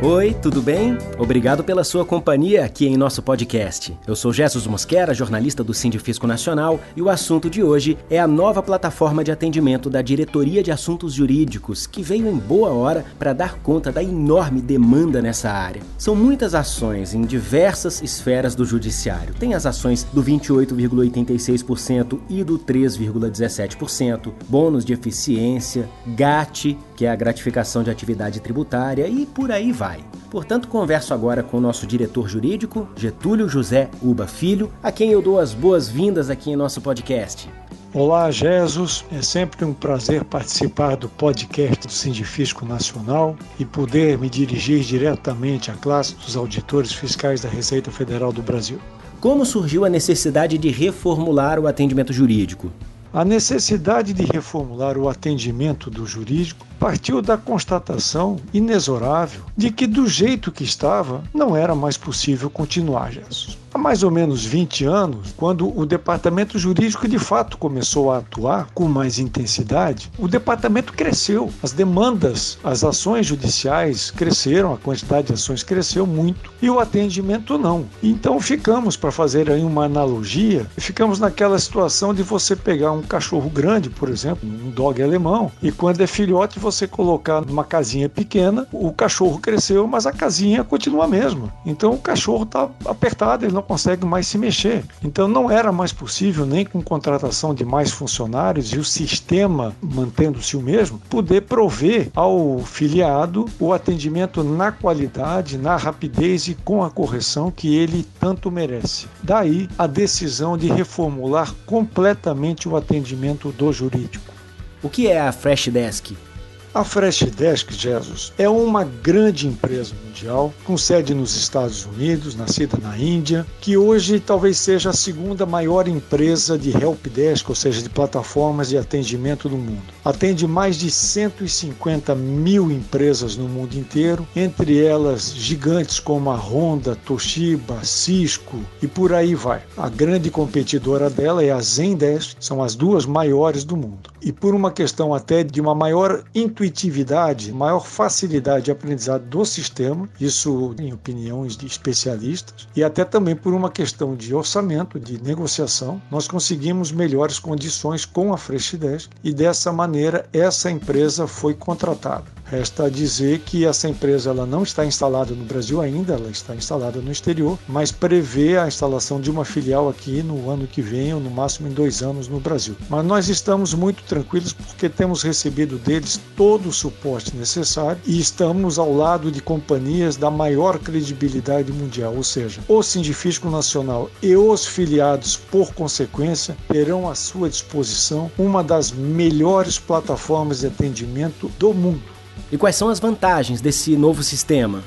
Oi, tudo bem? Obrigado pela sua companhia aqui em nosso podcast. Eu sou Jesus Mosquera, jornalista do Sindifisco Nacional, e o assunto de hoje é a nova plataforma de atendimento da Diretoria de Assuntos Jurídicos, que veio em boa hora para dar conta da enorme demanda nessa área. São muitas ações em diversas esferas do judiciário. Tem as ações do 28,86% e do 3,17%, bônus de eficiência, GAT, que é a gratificação de atividade tributária, e por aí vai. Portanto, converso agora com o nosso diretor jurídico, Getúlio José Uba Filho, a quem eu dou as boas-vindas aqui em nosso podcast. Olá, Jesus. É sempre um prazer participar do podcast do Sindifisco Nacional e poder me dirigir diretamente à classe dos auditores fiscais da Receita Federal do Brasil. Como surgiu a necessidade de reformular o atendimento jurídico? A necessidade de reformular o atendimento do jurídico partiu da constatação inexorável de que, do jeito que estava, não era mais possível continuar, Jesus. Mais ou menos 20 anos, quando o departamento jurídico de fato começou a atuar com mais intensidade, o departamento cresceu, as demandas, as ações judiciais cresceram, a quantidade de ações cresceu muito e o atendimento não. Então ficamos, para fazer aí uma analogia, ficamos naquela situação de você pegar um cachorro grande, por exemplo, um dog alemão, e quando é filhote você colocar numa casinha pequena, o cachorro cresceu, mas a casinha continua a mesma. Então o cachorro está apertado, ele não consegue mais se mexer. Então não era mais possível, nem com contratação de mais funcionários e o sistema mantendo-se o mesmo, poder prover ao filiado o atendimento na qualidade, na rapidez e com a correção que ele tanto merece. Daí a decisão de reformular completamente o atendimento do jurídico. O que é a Fresh Desk? A Freshdesk, Jesus, é uma grande empresa mundial, com sede nos Estados Unidos, nascida na Índia, que hoje talvez seja a segunda maior empresa de helpdesk, ou seja, de plataformas de atendimento no mundo. Atende mais de 150 mil empresas no mundo inteiro, entre elas gigantes como a Honda, Toshiba, Cisco e por aí vai. A grande competidora dela é a Zendesk, são as duas maiores do mundo. E por uma questão até de uma maior intuitividade, maior facilidade de aprendizado do sistema, isso em opiniões de especialistas, e até também por uma questão de orçamento, de negociação, nós conseguimos melhores condições com a Freshdesk e dessa maneira essa empresa foi contratada. Resta dizer que essa empresa ela não está instalada no Brasil ainda, ela está instalada no exterior, mas prevê a instalação de uma filial aqui no ano que vem, ou no máximo em dois anos no Brasil. Mas nós estamos muito tranquilos porque temos recebido deles todo o suporte necessário e estamos ao lado de companhias da maior credibilidade mundial, ou seja, o Sindifisco Nacional e os filiados, por consequência, terão à sua disposição uma das melhores plataformas de atendimento do mundo. E quais são as vantagens desse novo sistema?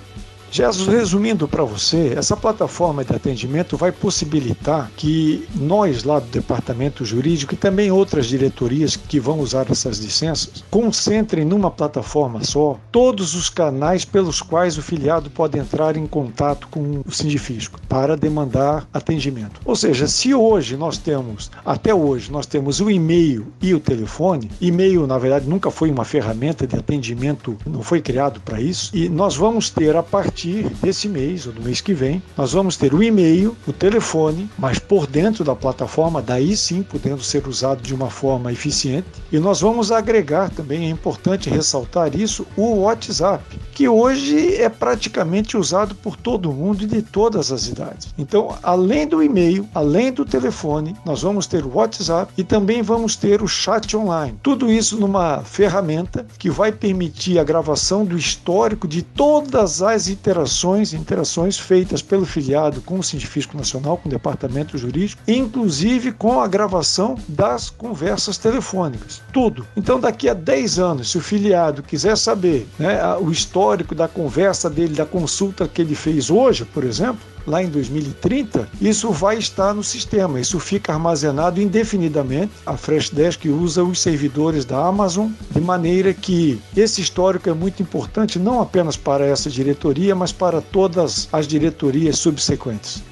Jesus, resumindo para você, essa plataforma de atendimento vai possibilitar que nós, lá do departamento jurídico e também outras diretorias que vão usar essas licenças, concentrem numa plataforma só todos os canais pelos quais o filiado pode entrar em contato com o sindifisco para demandar atendimento. Ou seja, se hoje nós temos, até hoje, nós temos o e-mail e o telefone, e-mail, na verdade, nunca foi uma ferramenta de atendimento, não foi criado para isso, e nós vamos ter a partir partir desse mês ou do mês que vem, nós vamos ter o e-mail, o telefone, mas por dentro da plataforma, daí sim podendo ser usado de uma forma eficiente. E nós vamos agregar também, é importante ressaltar isso, o WhatsApp, que hoje é praticamente usado por todo mundo e de todas as idades. Então, além do e-mail, além do telefone, nós vamos ter o WhatsApp e também vamos ter o chat online. Tudo isso numa ferramenta que vai permitir a gravação do histórico de todas as interações interações, interações feitas pelo filiado com o Sindifisco Nacional, com o departamento jurídico, inclusive com a gravação das conversas telefônicas. Tudo. Então, daqui a 10 anos, se o filiado quiser saber né, o histórico da conversa dele, da consulta que ele fez hoje, por exemplo, lá em 2030, isso vai estar no sistema, isso fica armazenado indefinidamente. A Freshdesk usa os servidores da Amazon, de maneira que esse histórico é muito importante não apenas para essa diretoria, mas para todas as diretorias subsequentes.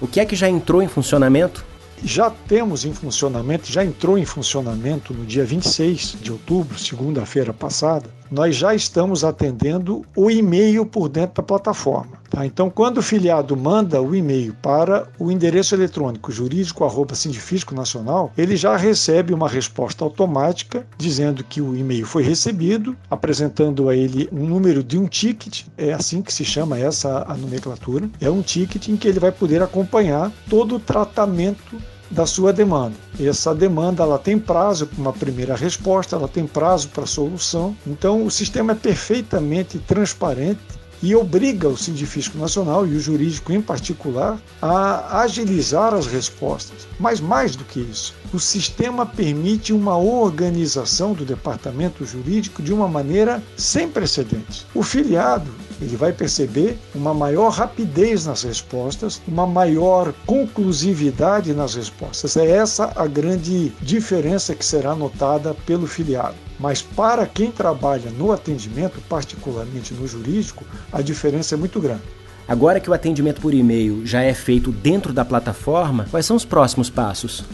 O que é que já entrou em funcionamento? Já temos em funcionamento, já entrou em funcionamento no dia 26 de outubro, segunda-feira passada, nós já estamos atendendo o e-mail por dentro da plataforma. Tá? Então, quando o filiado manda o e-mail para o endereço eletrônico jurídico.sindifisco nacional, ele já recebe uma resposta automática dizendo que o e-mail foi recebido, apresentando a ele um número de um ticket, é assim que se chama essa a nomenclatura, é um ticket em que ele vai poder acompanhar todo o tratamento da sua demanda. Essa demanda ela tem prazo para uma primeira resposta, ela tem prazo para solução. Então o sistema é perfeitamente transparente e obriga o Sindifisco Nacional e o jurídico em particular a agilizar as respostas. Mas mais do que isso, o sistema permite uma organização do departamento jurídico de uma maneira sem precedentes. O filiado ele vai perceber uma maior rapidez nas respostas, uma maior conclusividade nas respostas. É essa a grande diferença que será notada pelo filiado. Mas para quem trabalha no atendimento, particularmente no jurídico, a diferença é muito grande. Agora que o atendimento por e-mail já é feito dentro da plataforma, quais são os próximos passos?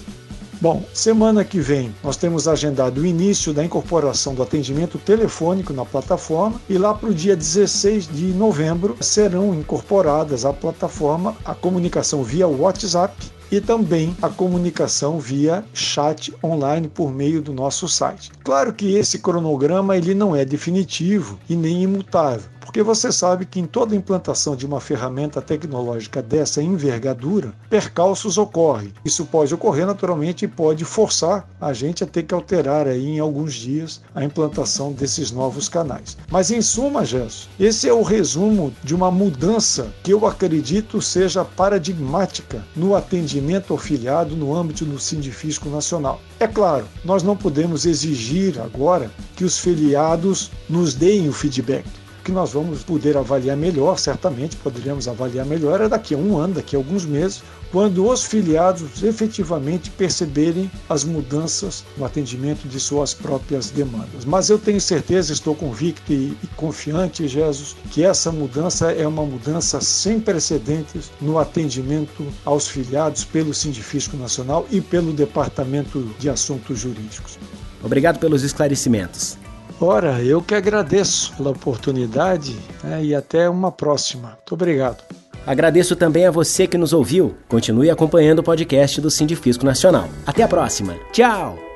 Bom, semana que vem nós temos agendado o início da incorporação do atendimento telefônico na plataforma e lá para o dia 16 de novembro serão incorporadas à plataforma a comunicação via WhatsApp e também a comunicação via chat online por meio do nosso site. Claro que esse cronograma ele não é definitivo e nem imutável porque você sabe que em toda implantação de uma ferramenta tecnológica dessa envergadura, percalços ocorrem. Isso pode ocorrer naturalmente e pode forçar a gente a ter que alterar aí em alguns dias a implantação desses novos canais. Mas em suma, Gerson, esse é o resumo de uma mudança que eu acredito seja paradigmática no atendimento ao filiado no âmbito do Sindifisco Nacional. É claro, nós não podemos exigir agora que os filiados nos deem o feedback que nós vamos poder avaliar melhor, certamente poderíamos avaliar melhor, é daqui a um ano, daqui a alguns meses, quando os filiados efetivamente perceberem as mudanças no atendimento de suas próprias demandas. Mas eu tenho certeza, estou convicto e, e confiante, Jesus, que essa mudança é uma mudança sem precedentes no atendimento aos filiados pelo Sindifisco Nacional e pelo Departamento de Assuntos Jurídicos. Obrigado pelos esclarecimentos. Ora, eu que agradeço pela oportunidade né, e até uma próxima. Muito obrigado. Agradeço também a você que nos ouviu. Continue acompanhando o podcast do Sindifisco Nacional. Até a próxima. Tchau!